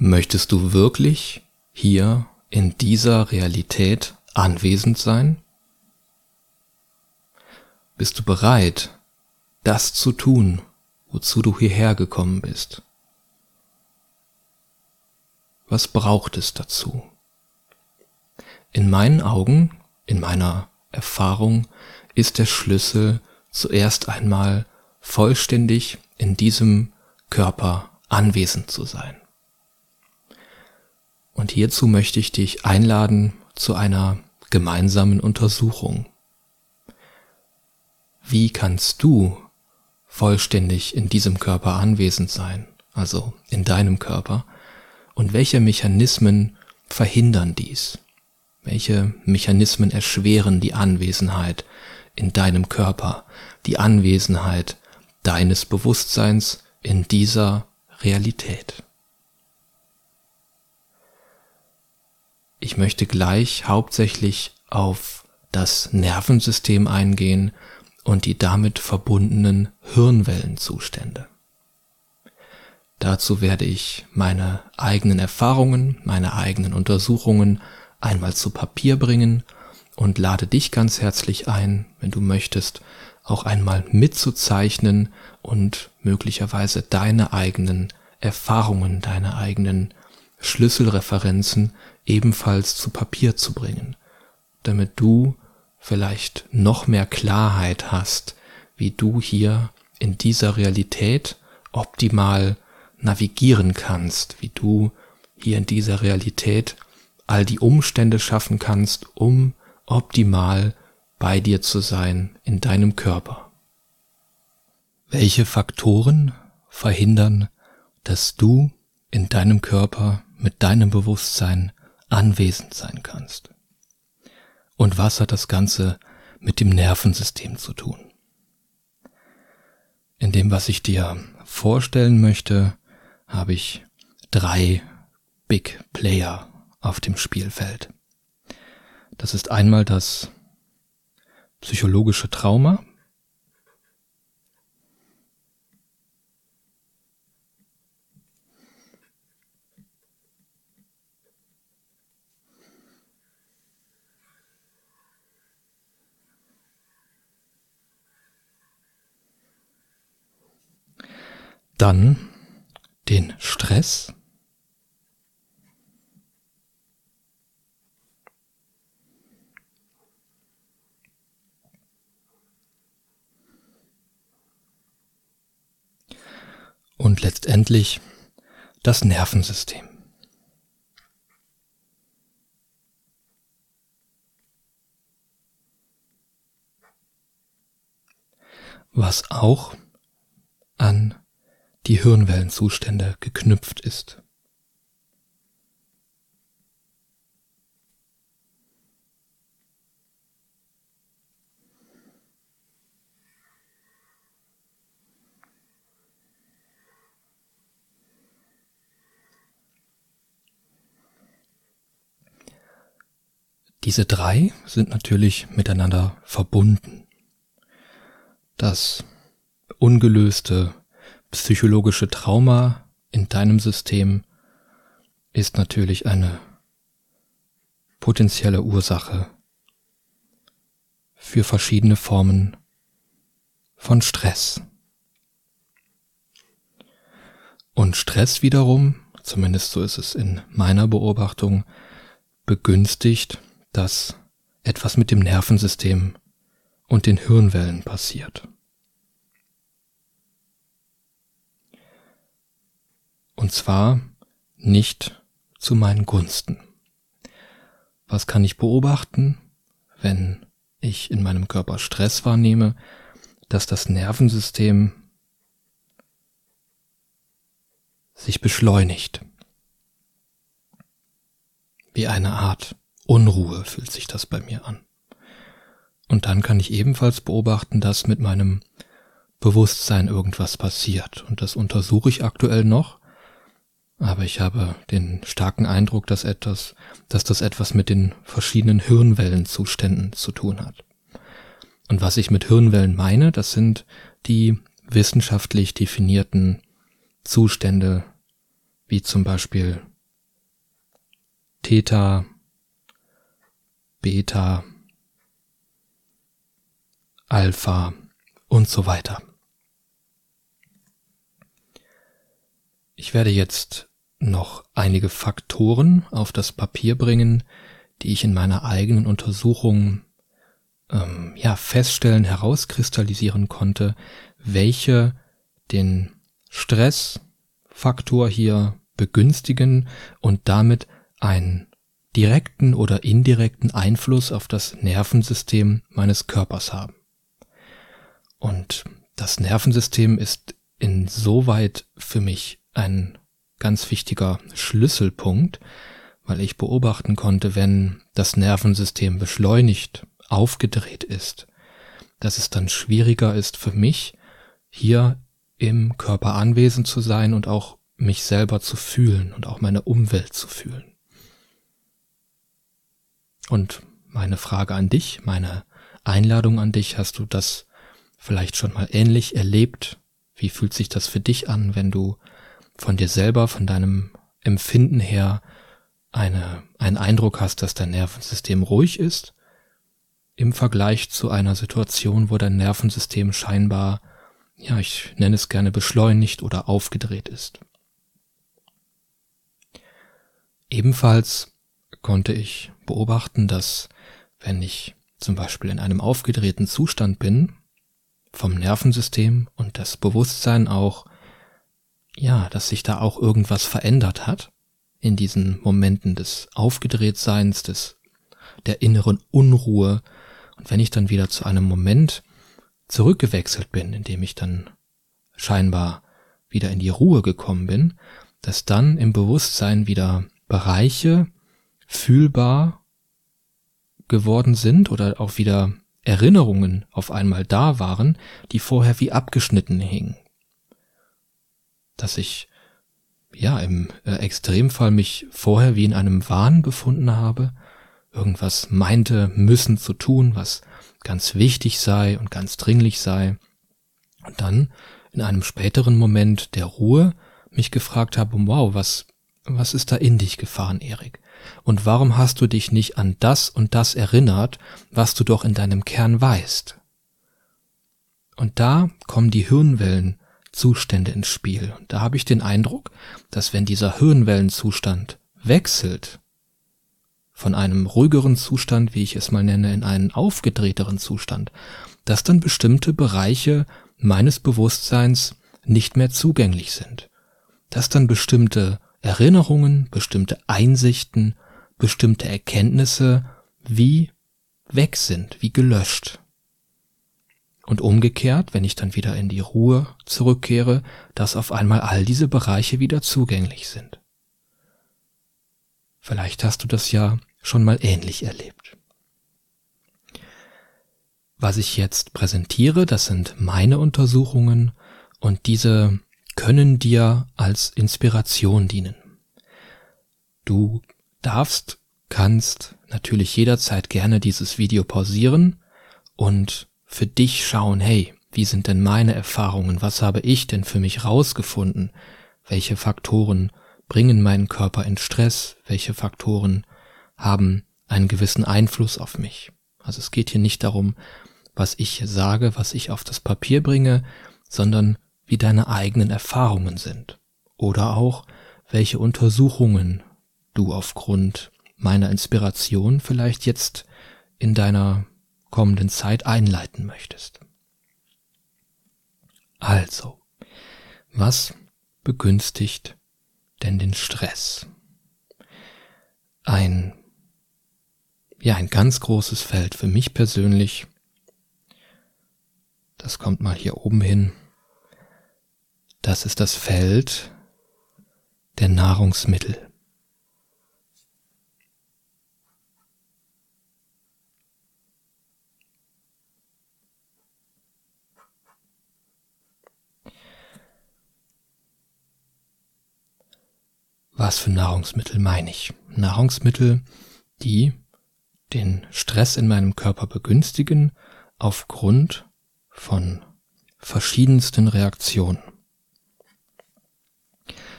Möchtest du wirklich hier in dieser Realität anwesend sein? Bist du bereit, das zu tun, wozu du hierher gekommen bist? Was braucht es dazu? In meinen Augen, in meiner Erfahrung, ist der Schlüssel zuerst einmal vollständig in diesem Körper anwesend zu sein. Und hierzu möchte ich dich einladen zu einer gemeinsamen Untersuchung. Wie kannst du vollständig in diesem Körper anwesend sein, also in deinem Körper, und welche Mechanismen verhindern dies? Welche Mechanismen erschweren die Anwesenheit in deinem Körper, die Anwesenheit deines Bewusstseins in dieser Realität? Ich möchte gleich hauptsächlich auf das Nervensystem eingehen und die damit verbundenen Hirnwellenzustände. Dazu werde ich meine eigenen Erfahrungen, meine eigenen Untersuchungen einmal zu Papier bringen und lade dich ganz herzlich ein, wenn du möchtest, auch einmal mitzuzeichnen und möglicherweise deine eigenen Erfahrungen, deine eigenen Schlüsselreferenzen ebenfalls zu Papier zu bringen, damit du vielleicht noch mehr Klarheit hast, wie du hier in dieser Realität optimal navigieren kannst, wie du hier in dieser Realität all die Umstände schaffen kannst, um optimal bei dir zu sein in deinem Körper. Welche Faktoren verhindern, dass du in deinem Körper mit deinem Bewusstsein anwesend sein kannst? Und was hat das Ganze mit dem Nervensystem zu tun? In dem, was ich dir vorstellen möchte, habe ich drei Big Player auf dem Spielfeld. Das ist einmal das psychologische Trauma, Dann den Stress. Und letztendlich das Nervensystem. Was auch an die Hirnwellenzustände geknüpft ist. Diese drei sind natürlich miteinander verbunden. Das ungelöste psychologische Trauma in deinem System ist natürlich eine potenzielle Ursache für verschiedene Formen von Stress. Und Stress wiederum, zumindest so ist es in meiner Beobachtung, begünstigt, dass etwas mit dem Nervensystem und den Hirnwellen passiert. Und zwar nicht zu meinen Gunsten. Was kann ich beobachten, wenn ich in meinem Körper Stress wahrnehme, dass das Nervensystem sich beschleunigt. Wie eine Art Unruhe fühlt sich das bei mir an. Und dann kann ich ebenfalls beobachten, dass mit meinem Bewusstsein irgendwas passiert. Und das untersuche ich aktuell noch aber ich habe den starken Eindruck, dass etwas, dass das etwas mit den verschiedenen Hirnwellenzuständen zu tun hat. Und was ich mit Hirnwellen meine, das sind die wissenschaftlich definierten Zustände wie zum Beispiel Theta, Beta, Alpha und so weiter. Ich werde jetzt noch einige Faktoren auf das Papier bringen, die ich in meiner eigenen Untersuchung ähm, ja feststellen, herauskristallisieren konnte, welche den Stressfaktor hier begünstigen und damit einen direkten oder indirekten Einfluss auf das Nervensystem meines Körpers haben. Und das Nervensystem ist insoweit für mich ein ganz wichtiger Schlüsselpunkt, weil ich beobachten konnte, wenn das Nervensystem beschleunigt, aufgedreht ist, dass es dann schwieriger ist für mich, hier im Körper anwesend zu sein und auch mich selber zu fühlen und auch meine Umwelt zu fühlen. Und meine Frage an dich, meine Einladung an dich, hast du das vielleicht schon mal ähnlich erlebt? Wie fühlt sich das für dich an, wenn du von dir selber, von deinem Empfinden her eine, einen Eindruck hast, dass dein Nervensystem ruhig ist, im Vergleich zu einer Situation, wo dein Nervensystem scheinbar, ja, ich nenne es gerne beschleunigt oder aufgedreht ist. Ebenfalls konnte ich beobachten, dass wenn ich zum Beispiel in einem aufgedrehten Zustand bin, vom Nervensystem und das Bewusstsein auch, ja, dass sich da auch irgendwas verändert hat in diesen Momenten des Aufgedrehtseins, des, der inneren Unruhe. Und wenn ich dann wieder zu einem Moment zurückgewechselt bin, in dem ich dann scheinbar wieder in die Ruhe gekommen bin, dass dann im Bewusstsein wieder Bereiche fühlbar geworden sind oder auch wieder Erinnerungen auf einmal da waren, die vorher wie abgeschnitten hingen. Dass ich ja im äh, Extremfall mich vorher wie in einem Wahn befunden habe, irgendwas meinte müssen zu tun, was ganz wichtig sei und ganz dringlich sei, und dann in einem späteren Moment der Ruhe mich gefragt habe, wow, was was ist da in dich gefahren, Erik? Und warum hast du dich nicht an das und das erinnert, was du doch in deinem Kern weißt? Und da kommen die Hirnwellenzustände ins Spiel. Und da habe ich den Eindruck, dass wenn dieser Hirnwellenzustand wechselt, von einem ruhigeren Zustand, wie ich es mal nenne, in einen aufgedrehteren Zustand, dass dann bestimmte Bereiche meines Bewusstseins nicht mehr zugänglich sind, dass dann bestimmte Erinnerungen, bestimmte Einsichten, bestimmte Erkenntnisse wie weg sind, wie gelöscht. Und umgekehrt, wenn ich dann wieder in die Ruhe zurückkehre, dass auf einmal all diese Bereiche wieder zugänglich sind. Vielleicht hast du das ja schon mal ähnlich erlebt. Was ich jetzt präsentiere, das sind meine Untersuchungen und diese können dir als Inspiration dienen. Du darfst, kannst natürlich jederzeit gerne dieses Video pausieren und für dich schauen, hey, wie sind denn meine Erfahrungen? Was habe ich denn für mich rausgefunden? Welche Faktoren bringen meinen Körper in Stress? Welche Faktoren haben einen gewissen Einfluss auf mich? Also es geht hier nicht darum, was ich sage, was ich auf das Papier bringe, sondern wie deine eigenen Erfahrungen sind oder auch welche Untersuchungen du aufgrund meiner Inspiration vielleicht jetzt in deiner kommenden Zeit einleiten möchtest. Also, was begünstigt denn den Stress? Ein, ja, ein ganz großes Feld für mich persönlich. Das kommt mal hier oben hin. Das ist das Feld der Nahrungsmittel. Was für Nahrungsmittel meine ich? Nahrungsmittel, die den Stress in meinem Körper begünstigen aufgrund von verschiedensten Reaktionen.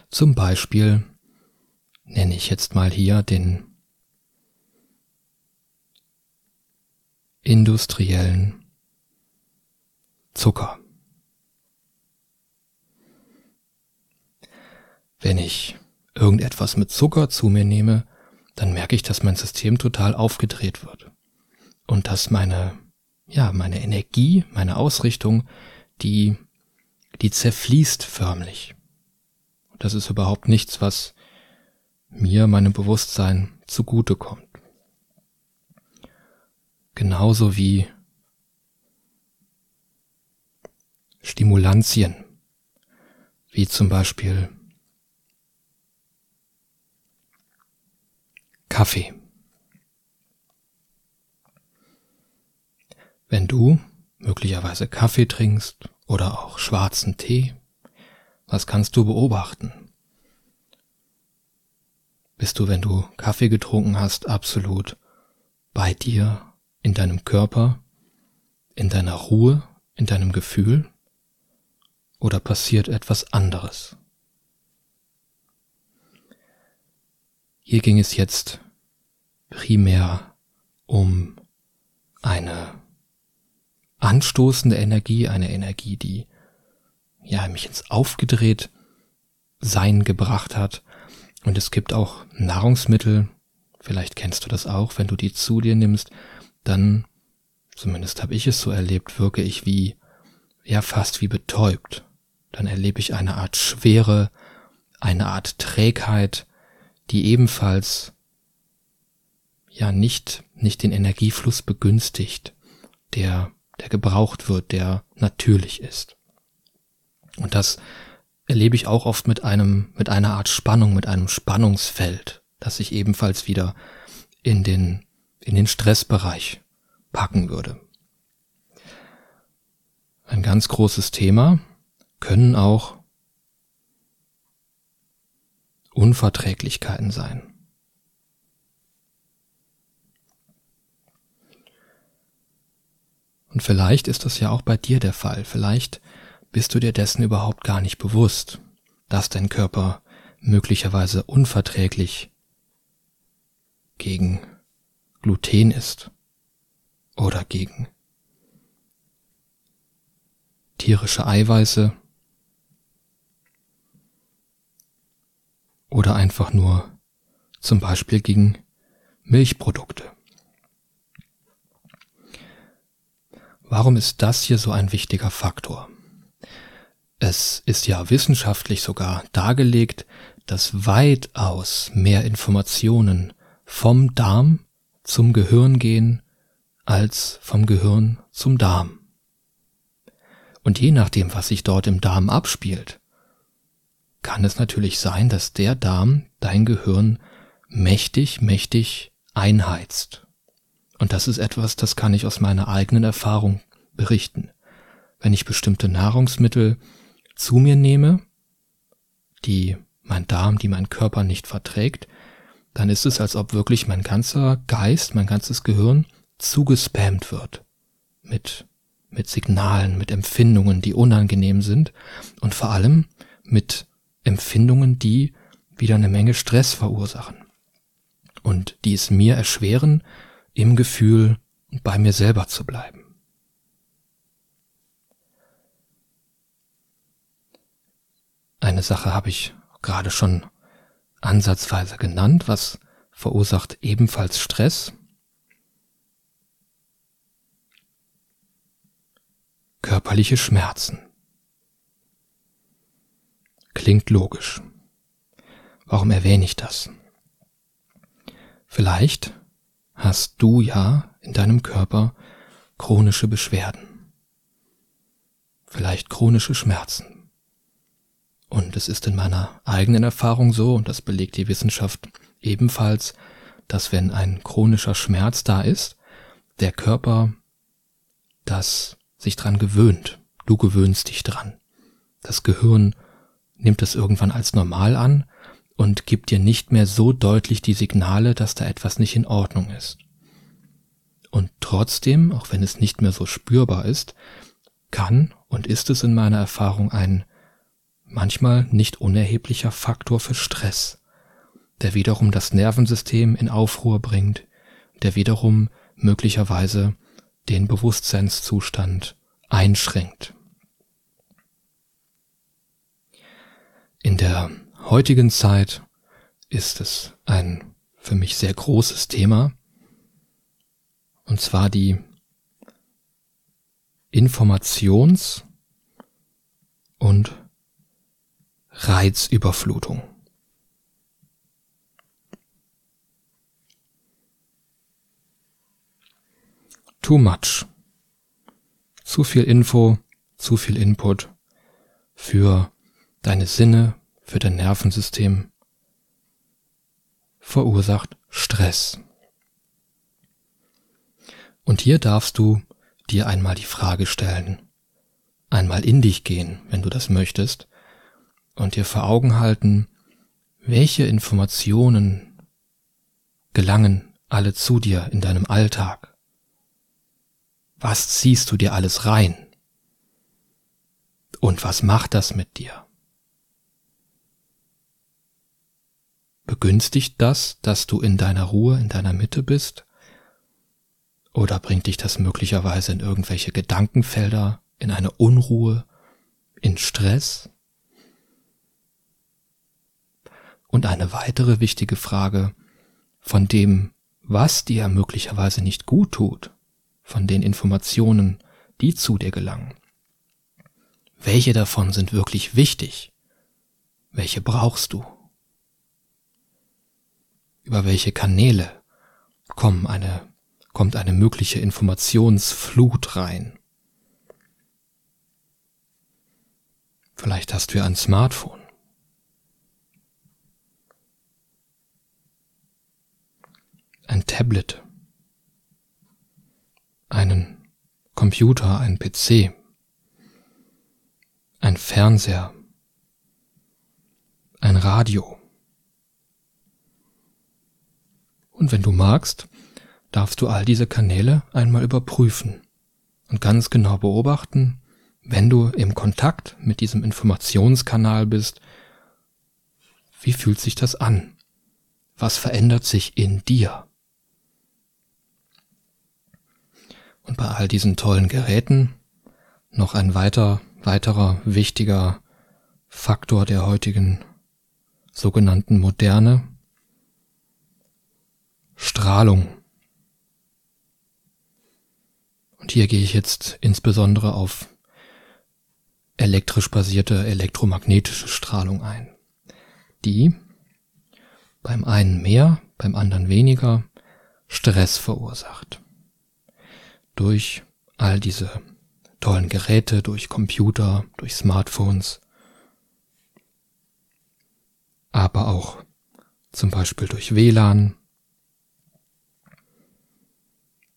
Zum Beispiel nenne ich jetzt mal hier den industriellen Zucker. Wenn ich irgendetwas mit Zucker zu mir nehme, dann merke ich, dass mein System total aufgedreht wird. Und dass meine, ja, meine Energie, meine Ausrichtung, die, die zerfließt förmlich. Das ist überhaupt nichts, was mir, meinem Bewusstsein zugutekommt. Genauso wie Stimulantien, wie zum Beispiel Kaffee. Wenn du möglicherweise Kaffee trinkst oder auch schwarzen Tee, was kannst du beobachten? Bist du, wenn du Kaffee getrunken hast, absolut bei dir, in deinem Körper, in deiner Ruhe, in deinem Gefühl? Oder passiert etwas anderes? Hier ging es jetzt primär um eine anstoßende Energie, eine Energie, die ja mich ins Aufgedreht Sein gebracht hat. Und es gibt auch Nahrungsmittel, vielleicht kennst du das auch, wenn du die zu dir nimmst, dann, zumindest habe ich es so erlebt, wirke ich wie, ja fast wie betäubt. Dann erlebe ich eine Art Schwere, eine Art Trägheit, die ebenfalls ja nicht, nicht den Energiefluss begünstigt, der, der gebraucht wird, der natürlich ist. Und das erlebe ich auch oft mit einem, mit einer Art Spannung, mit einem Spannungsfeld, das sich ebenfalls wieder in den, in den Stressbereich packen würde. Ein ganz großes Thema können auch Unverträglichkeiten sein. Und vielleicht ist das ja auch bei dir der Fall. Vielleicht bist du dir dessen überhaupt gar nicht bewusst, dass dein Körper möglicherweise unverträglich gegen Gluten ist oder gegen tierische Eiweiße oder einfach nur zum Beispiel gegen Milchprodukte. Warum ist das hier so ein wichtiger Faktor? Es ist ja wissenschaftlich sogar dargelegt, dass weitaus mehr Informationen vom Darm zum Gehirn gehen als vom Gehirn zum Darm. Und je nachdem, was sich dort im Darm abspielt, kann es natürlich sein, dass der Darm dein Gehirn mächtig, mächtig einheizt. Und das ist etwas, das kann ich aus meiner eigenen Erfahrung berichten. Wenn ich bestimmte Nahrungsmittel zu mir nehme, die mein Darm, die mein Körper nicht verträgt, dann ist es, als ob wirklich mein ganzer Geist, mein ganzes Gehirn zugespammt wird mit, mit Signalen, mit Empfindungen, die unangenehm sind und vor allem mit Empfindungen, die wieder eine Menge Stress verursachen und die es mir erschweren, im Gefühl bei mir selber zu bleiben. Eine Sache habe ich gerade schon ansatzweise genannt, was verursacht ebenfalls Stress. Körperliche Schmerzen. Klingt logisch. Warum erwähne ich das? Vielleicht hast du ja in deinem Körper chronische Beschwerden. Vielleicht chronische Schmerzen. Und es ist in meiner eigenen Erfahrung so, und das belegt die Wissenschaft ebenfalls, dass wenn ein chronischer Schmerz da ist, der Körper das sich dran gewöhnt. Du gewöhnst dich dran. Das Gehirn nimmt es irgendwann als normal an und gibt dir nicht mehr so deutlich die Signale, dass da etwas nicht in Ordnung ist. Und trotzdem, auch wenn es nicht mehr so spürbar ist, kann und ist es in meiner Erfahrung ein manchmal nicht unerheblicher Faktor für Stress, der wiederum das Nervensystem in Aufruhr bringt, der wiederum möglicherweise den Bewusstseinszustand einschränkt. In der heutigen Zeit ist es ein für mich sehr großes Thema, und zwar die Informations- und Reizüberflutung. Too much. Zu viel Info, zu viel Input für deine Sinne, für dein Nervensystem verursacht Stress. Und hier darfst du dir einmal die Frage stellen, einmal in dich gehen, wenn du das möchtest, und dir vor Augen halten, welche Informationen gelangen alle zu dir in deinem Alltag? Was ziehst du dir alles rein? Und was macht das mit dir? Begünstigt das, dass du in deiner Ruhe, in deiner Mitte bist? Oder bringt dich das möglicherweise in irgendwelche Gedankenfelder, in eine Unruhe, in Stress? Und eine weitere wichtige Frage von dem, was dir möglicherweise nicht gut tut, von den Informationen, die zu dir gelangen. Welche davon sind wirklich wichtig? Welche brauchst du? Über welche Kanäle kommen eine, kommt eine mögliche Informationsflut rein? Vielleicht hast du ja ein Smartphone. Ein Tablet einen Computer, ein PC, ein Fernseher, ein Radio. Und wenn du magst, darfst du all diese Kanäle einmal überprüfen und ganz genau beobachten, wenn du im Kontakt mit diesem Informationskanal bist, wie fühlt sich das an? Was verändert sich in dir? Und bei all diesen tollen Geräten noch ein weiter, weiterer wichtiger Faktor der heutigen sogenannten Moderne. Strahlung. Und hier gehe ich jetzt insbesondere auf elektrisch basierte elektromagnetische Strahlung ein, die beim einen mehr, beim anderen weniger Stress verursacht durch all diese tollen Geräte, durch Computer, durch Smartphones, aber auch zum Beispiel durch WLAN,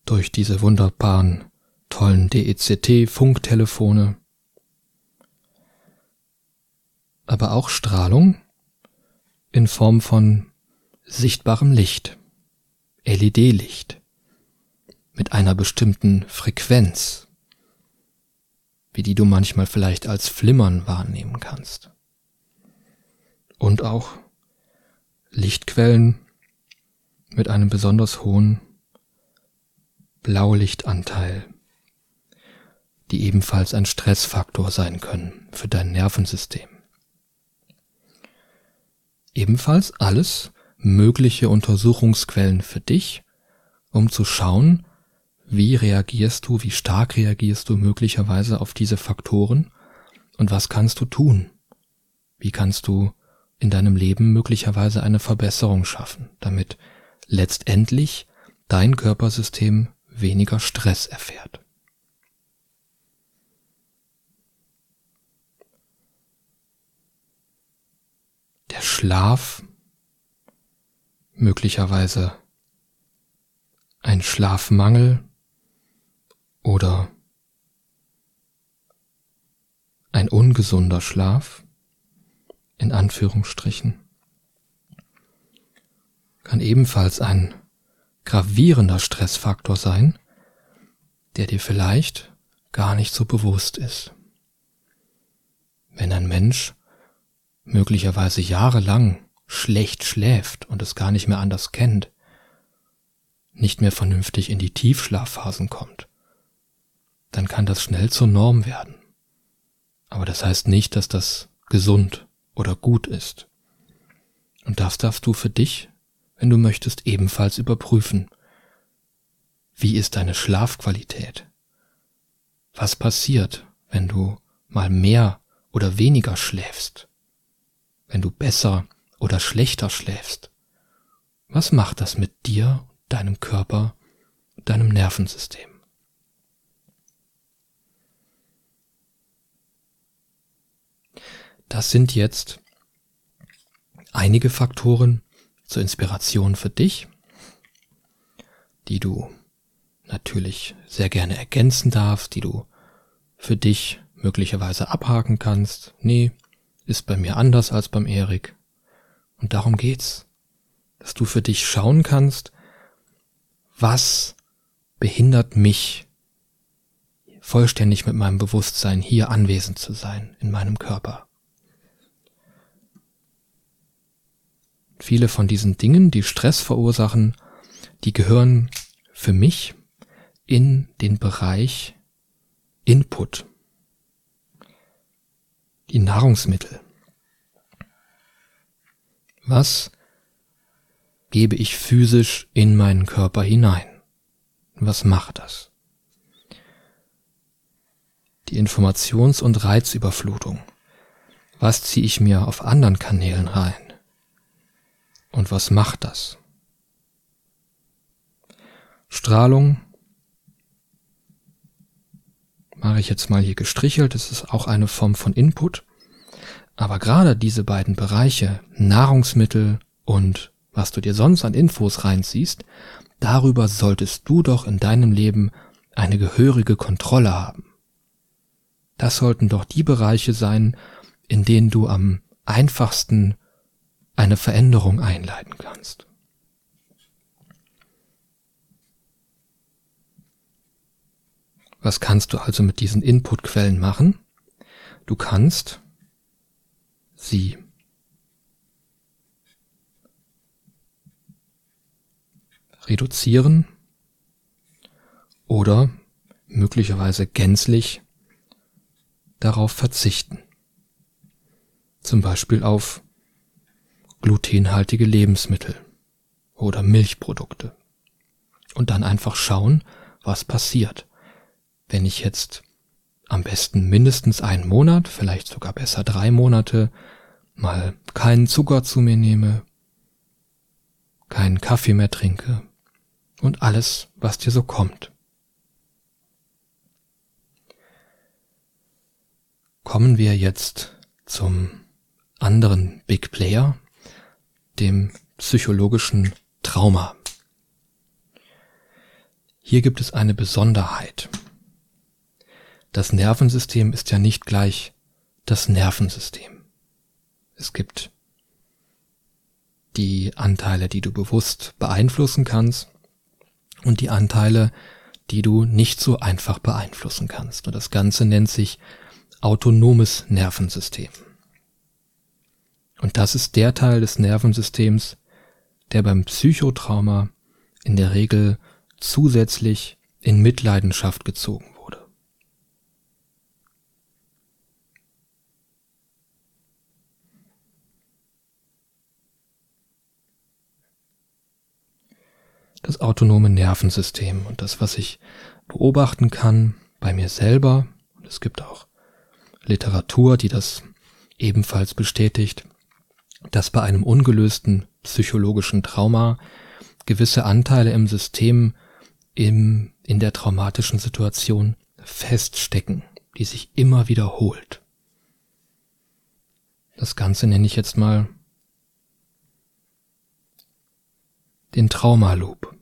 durch diese wunderbaren, tollen DECT-Funktelefone, aber auch Strahlung in Form von sichtbarem Licht, LED-Licht mit einer bestimmten Frequenz, wie die du manchmal vielleicht als Flimmern wahrnehmen kannst. Und auch Lichtquellen mit einem besonders hohen Blaulichtanteil, die ebenfalls ein Stressfaktor sein können für dein Nervensystem. Ebenfalls alles mögliche Untersuchungsquellen für dich, um zu schauen, wie reagierst du, wie stark reagierst du möglicherweise auf diese Faktoren und was kannst du tun? Wie kannst du in deinem Leben möglicherweise eine Verbesserung schaffen, damit letztendlich dein Körpersystem weniger Stress erfährt? Der Schlaf möglicherweise ein Schlafmangel oder ein ungesunder Schlaf, in Anführungsstrichen, kann ebenfalls ein gravierender Stressfaktor sein, der dir vielleicht gar nicht so bewusst ist. Wenn ein Mensch möglicherweise jahrelang schlecht schläft und es gar nicht mehr anders kennt, nicht mehr vernünftig in die Tiefschlafphasen kommt, dann kann das schnell zur Norm werden. Aber das heißt nicht, dass das gesund oder gut ist. Und das darfst du für dich, wenn du möchtest, ebenfalls überprüfen. Wie ist deine Schlafqualität? Was passiert, wenn du mal mehr oder weniger schläfst? Wenn du besser oder schlechter schläfst? Was macht das mit dir, deinem Körper, deinem Nervensystem? Das sind jetzt einige Faktoren zur Inspiration für dich, die du natürlich sehr gerne ergänzen darfst, die du für dich möglicherweise abhaken kannst. Nee, ist bei mir anders als beim Erik. Und darum geht's. Dass du für dich schauen kannst, was behindert mich, vollständig mit meinem Bewusstsein hier anwesend zu sein, in meinem Körper. Viele von diesen Dingen, die Stress verursachen, die gehören für mich in den Bereich Input. Die Nahrungsmittel. Was gebe ich physisch in meinen Körper hinein? Was macht das? Die Informations- und Reizüberflutung. Was ziehe ich mir auf anderen Kanälen rein? Und was macht das? Strahlung mache ich jetzt mal hier gestrichelt. Das ist auch eine Form von Input. Aber gerade diese beiden Bereiche, Nahrungsmittel und was du dir sonst an Infos reinziehst, darüber solltest du doch in deinem Leben eine gehörige Kontrolle haben. Das sollten doch die Bereiche sein, in denen du am einfachsten eine Veränderung einleiten kannst. Was kannst du also mit diesen Inputquellen machen? Du kannst sie reduzieren oder möglicherweise gänzlich darauf verzichten. Zum Beispiel auf glutenhaltige Lebensmittel oder Milchprodukte. Und dann einfach schauen, was passiert wenn ich jetzt am besten mindestens einen Monat, vielleicht sogar besser drei Monate, mal keinen Zucker zu mir nehme, keinen Kaffee mehr trinke und alles, was dir so kommt. Kommen wir jetzt zum anderen Big Player, dem psychologischen Trauma. Hier gibt es eine Besonderheit das Nervensystem ist ja nicht gleich das Nervensystem. Es gibt die Anteile, die du bewusst beeinflussen kannst und die Anteile, die du nicht so einfach beeinflussen kannst. Und das Ganze nennt sich autonomes Nervensystem. Und das ist der Teil des Nervensystems, der beim Psychotrauma in der Regel zusätzlich in Mitleidenschaft gezogen das autonome Nervensystem und das, was ich beobachten kann bei mir selber. Und es gibt auch Literatur, die das ebenfalls bestätigt, dass bei einem ungelösten psychologischen Trauma gewisse Anteile im System im, in der traumatischen Situation feststecken, die sich immer wiederholt. Das Ganze nenne ich jetzt mal den Traumaloop,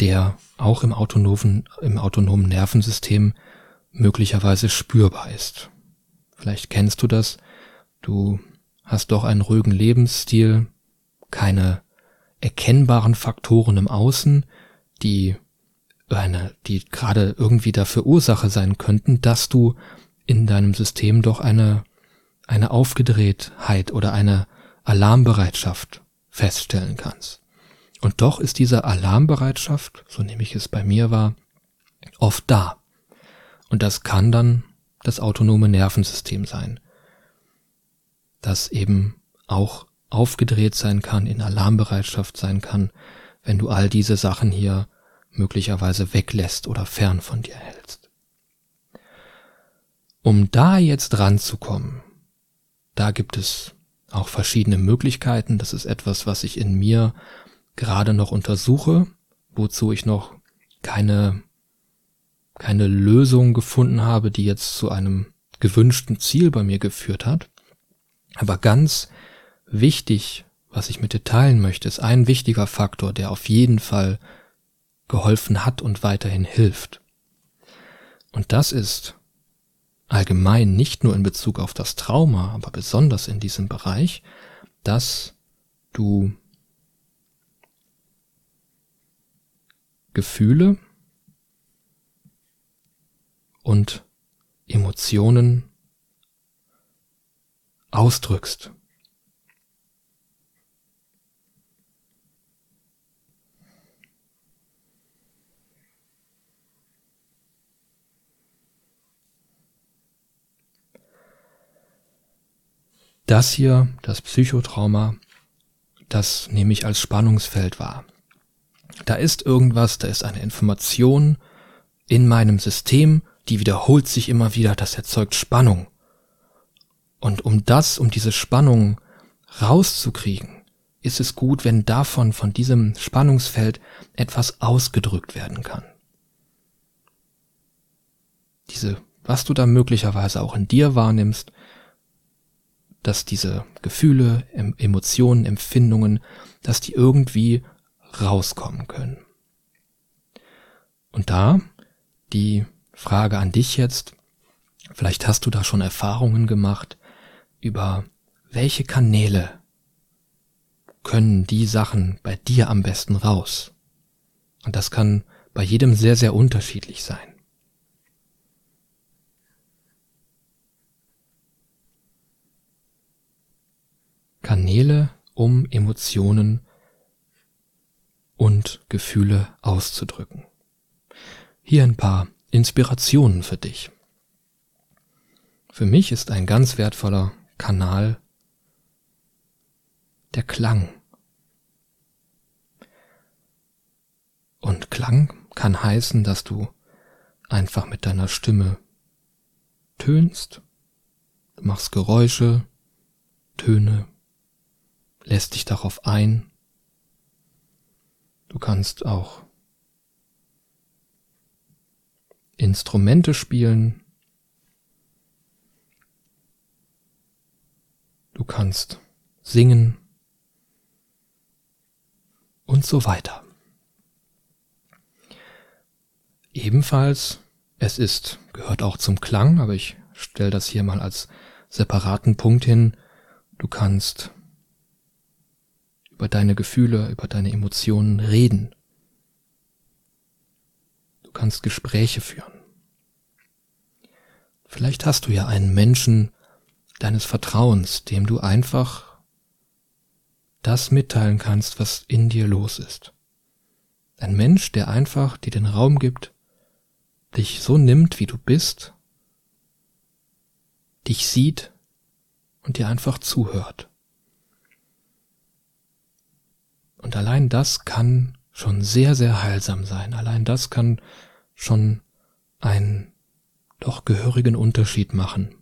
der auch im autonomen, im autonomen Nervensystem möglicherweise spürbar ist. Vielleicht kennst du das, du hast doch einen ruhigen Lebensstil, keine erkennbaren Faktoren im Außen, die eine, die gerade irgendwie dafür Ursache sein könnten, dass du in deinem System doch eine, eine Aufgedrehtheit oder eine Alarmbereitschaft feststellen kannst. Und doch ist diese Alarmbereitschaft, so nehme ich es bei mir wahr, oft da. Und das kann dann das autonome Nervensystem sein, das eben auch aufgedreht sein kann, in Alarmbereitschaft sein kann, wenn du all diese Sachen hier möglicherweise weglässt oder fern von dir hältst. Um da jetzt ranzukommen, da gibt es auch verschiedene Möglichkeiten. Das ist etwas, was ich in mir gerade noch untersuche, wozu ich noch keine, keine Lösung gefunden habe, die jetzt zu einem gewünschten Ziel bei mir geführt hat. Aber ganz wichtig, was ich mit dir teilen möchte, ist ein wichtiger Faktor, der auf jeden Fall geholfen hat und weiterhin hilft. Und das ist allgemein nicht nur in Bezug auf das Trauma, aber besonders in diesem Bereich, dass du Gefühle und Emotionen ausdrückst. Das hier, das Psychotrauma, das nehme ich als Spannungsfeld wahr. Da ist irgendwas, da ist eine Information in meinem System, die wiederholt sich immer wieder, das erzeugt Spannung. Und um das, um diese Spannung rauszukriegen, ist es gut, wenn davon, von diesem Spannungsfeld etwas ausgedrückt werden kann. Diese, was du da möglicherweise auch in dir wahrnimmst, dass diese Gefühle, Emotionen, Empfindungen, dass die irgendwie rauskommen können. Und da die Frage an dich jetzt, vielleicht hast du da schon Erfahrungen gemacht über welche Kanäle können die Sachen bei dir am besten raus. Und das kann bei jedem sehr, sehr unterschiedlich sein. Kanäle, um Emotionen und Gefühle auszudrücken. Hier ein paar Inspirationen für dich. Für mich ist ein ganz wertvoller Kanal der Klang. Und Klang kann heißen, dass du einfach mit deiner Stimme tönst, du machst Geräusche, Töne, lässt dich darauf ein. Du kannst auch Instrumente spielen. Du kannst singen und so weiter. Ebenfalls, es ist, gehört auch zum Klang, aber ich stelle das hier mal als separaten Punkt hin. Du kannst über deine Gefühle, über deine Emotionen reden. Du kannst Gespräche führen. Vielleicht hast du ja einen Menschen deines Vertrauens, dem du einfach das mitteilen kannst, was in dir los ist. Ein Mensch, der einfach dir den Raum gibt, dich so nimmt, wie du bist, dich sieht und dir einfach zuhört. Und allein das kann schon sehr, sehr heilsam sein. Allein das kann schon einen doch gehörigen Unterschied machen,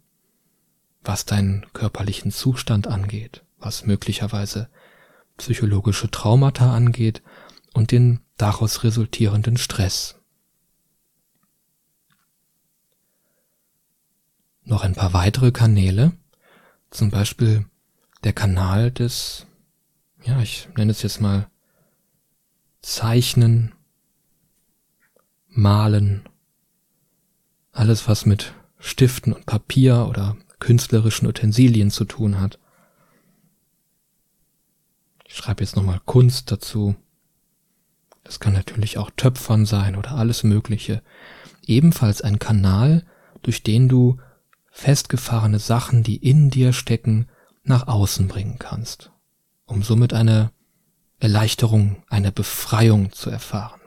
was deinen körperlichen Zustand angeht, was möglicherweise psychologische Traumata angeht und den daraus resultierenden Stress. Noch ein paar weitere Kanäle, zum Beispiel der Kanal des ja, ich nenne es jetzt mal Zeichnen, Malen, alles was mit Stiften und Papier oder künstlerischen Utensilien zu tun hat. Ich schreibe jetzt nochmal Kunst dazu. Das kann natürlich auch Töpfern sein oder alles Mögliche. Ebenfalls ein Kanal, durch den du festgefahrene Sachen, die in dir stecken, nach außen bringen kannst, um somit eine Erleichterung, eine Befreiung zu erfahren.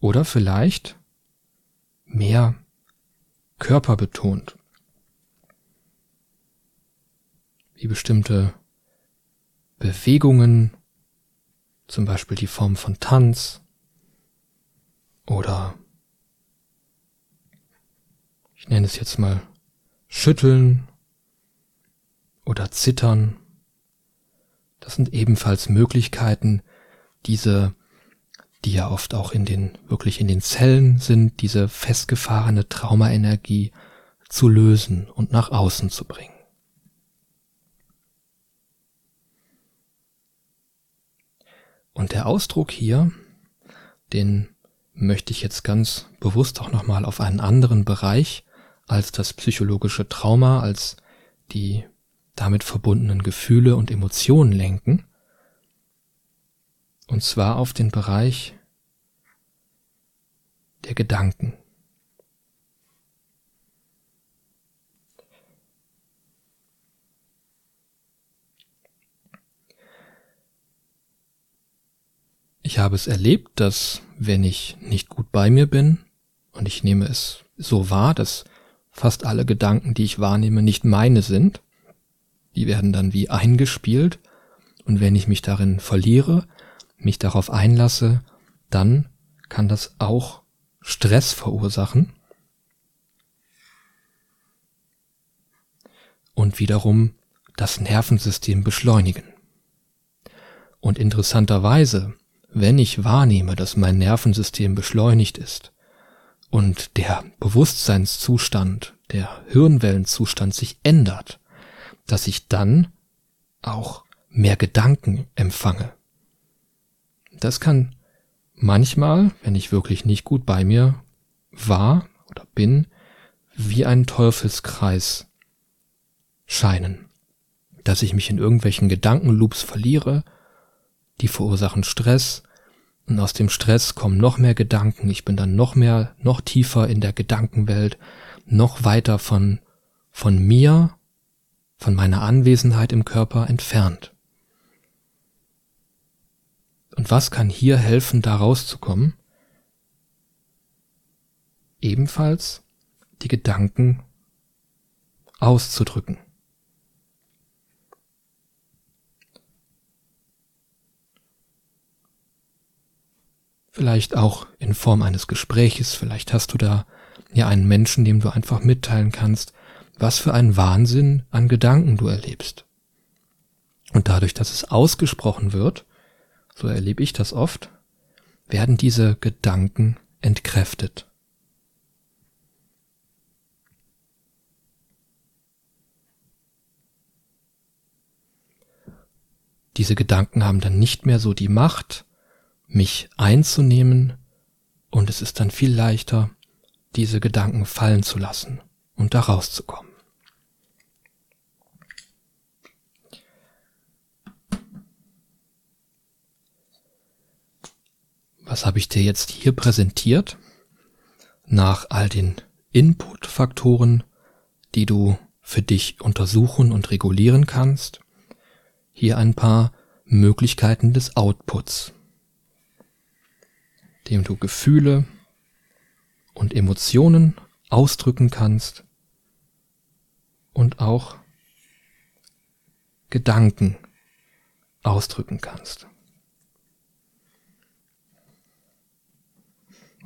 Oder vielleicht mehr körperbetont, wie bestimmte Bewegungen, zum Beispiel die Form von Tanz oder ich nenne es jetzt mal Schütteln oder Zittern. Das sind ebenfalls Möglichkeiten, diese, die ja oft auch in den, wirklich in den Zellen sind, diese festgefahrene Traumaenergie zu lösen und nach außen zu bringen. Und der Ausdruck hier, den möchte ich jetzt ganz bewusst auch nochmal auf einen anderen Bereich als das psychologische Trauma, als die damit verbundenen Gefühle und Emotionen lenken. Und zwar auf den Bereich der Gedanken. Ich habe es erlebt, dass wenn ich nicht gut bei mir bin, und ich nehme es so wahr, dass fast alle Gedanken, die ich wahrnehme, nicht meine sind, die werden dann wie eingespielt, und wenn ich mich darin verliere, mich darauf einlasse, dann kann das auch Stress verursachen und wiederum das Nervensystem beschleunigen. Und interessanterweise wenn ich wahrnehme, dass mein Nervensystem beschleunigt ist und der Bewusstseinszustand, der Hirnwellenzustand sich ändert, dass ich dann auch mehr Gedanken empfange. Das kann manchmal, wenn ich wirklich nicht gut bei mir war oder bin, wie ein Teufelskreis scheinen, dass ich mich in irgendwelchen Gedankenloops verliere die verursachen Stress und aus dem Stress kommen noch mehr Gedanken, ich bin dann noch mehr, noch tiefer in der Gedankenwelt, noch weiter von, von mir, von meiner Anwesenheit im Körper entfernt. Und was kann hier helfen, da rauszukommen? Ebenfalls die Gedanken auszudrücken. Vielleicht auch in Form eines Gespräches, vielleicht hast du da ja einen Menschen, dem du einfach mitteilen kannst, was für ein Wahnsinn an Gedanken du erlebst. Und dadurch, dass es ausgesprochen wird, so erlebe ich das oft, werden diese Gedanken entkräftet. Diese Gedanken haben dann nicht mehr so die Macht, mich einzunehmen und es ist dann viel leichter, diese Gedanken fallen zu lassen und da rauszukommen. Was habe ich dir jetzt hier präsentiert? Nach all den Input-Faktoren, die du für dich untersuchen und regulieren kannst, hier ein paar Möglichkeiten des Outputs dem du Gefühle und Emotionen ausdrücken kannst und auch Gedanken ausdrücken kannst.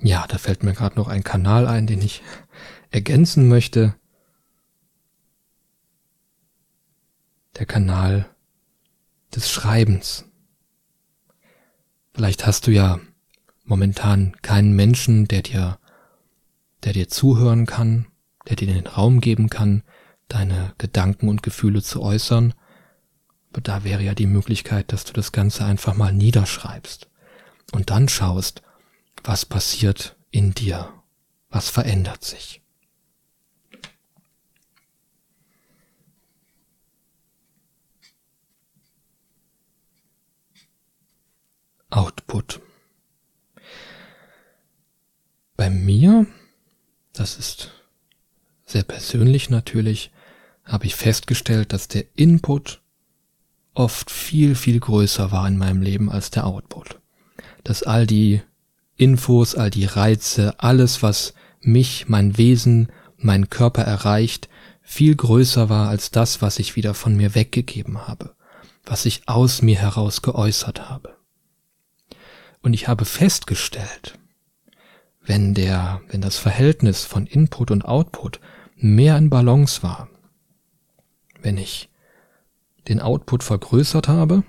Ja, da fällt mir gerade noch ein Kanal ein, den ich ergänzen möchte. Der Kanal des Schreibens. Vielleicht hast du ja momentan keinen Menschen, der dir, der dir zuhören kann, der dir den Raum geben kann, deine Gedanken und Gefühle zu äußern. Aber da wäre ja die Möglichkeit, dass du das Ganze einfach mal niederschreibst und dann schaust, was passiert in dir, was verändert sich. Output. Bei mir, das das ist sehr persönlich natürlich, habe ich festgestellt, dass der Input oft viel, viel größer war in meinem Leben als der Output. Dass all die Infos, all die Reize, alles, was mich, mein Wesen, mein Körper erreicht, viel größer war als das, was ich wieder von mir weggegeben habe, was ich aus mir heraus geäußert habe. Und ich habe festgestellt, wenn der, wenn das Verhältnis von Input und Output mehr in Balance war, wenn ich den Output vergrößert habe,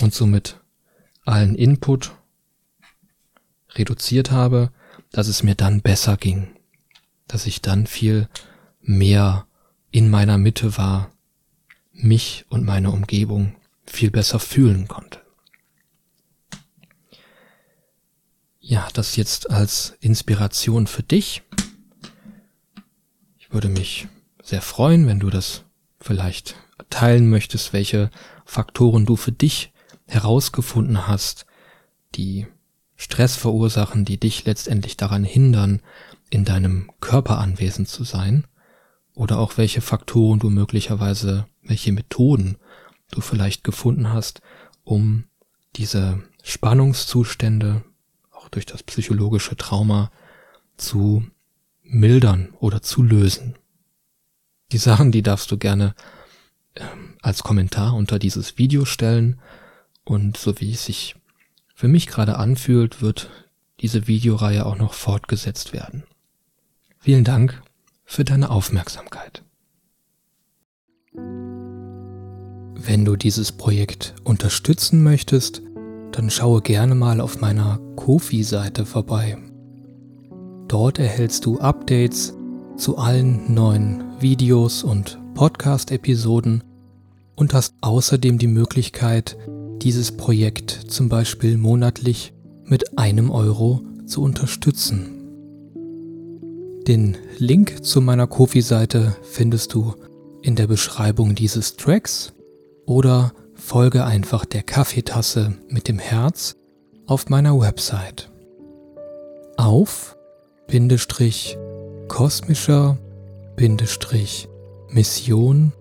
und somit allen Input reduziert habe, dass es mir dann besser ging, dass ich dann viel mehr in meiner Mitte war, mich und meine Umgebung viel besser fühlen konnte. Ja, das jetzt als Inspiration für dich. Ich würde mich sehr freuen, wenn du das vielleicht teilen möchtest, welche Faktoren du für dich herausgefunden hast, die Stress verursachen, die dich letztendlich daran hindern, in deinem Körper anwesend zu sein, oder auch welche Faktoren du möglicherweise, welche Methoden du vielleicht gefunden hast, um diese Spannungszustände, durch das psychologische Trauma, zu mildern oder zu lösen. Die Sachen, die darfst du gerne äh, als Kommentar unter dieses Video stellen und so wie es sich für mich gerade anfühlt, wird diese Videoreihe auch noch fortgesetzt werden. Vielen Dank für deine Aufmerksamkeit. Wenn du dieses Projekt unterstützen möchtest, dann schaue gerne mal auf meiner Kofi-Seite vorbei. Dort erhältst du Updates zu allen neuen Videos und Podcast-Episoden und hast außerdem die Möglichkeit, dieses Projekt zum Beispiel monatlich mit einem Euro zu unterstützen. Den Link zu meiner Kofi-Seite findest du in der Beschreibung dieses Tracks oder folge einfach der Kaffeetasse mit dem Herz auf meiner Website. Auf Bindestrich kosmischer Bindestrich Mission.de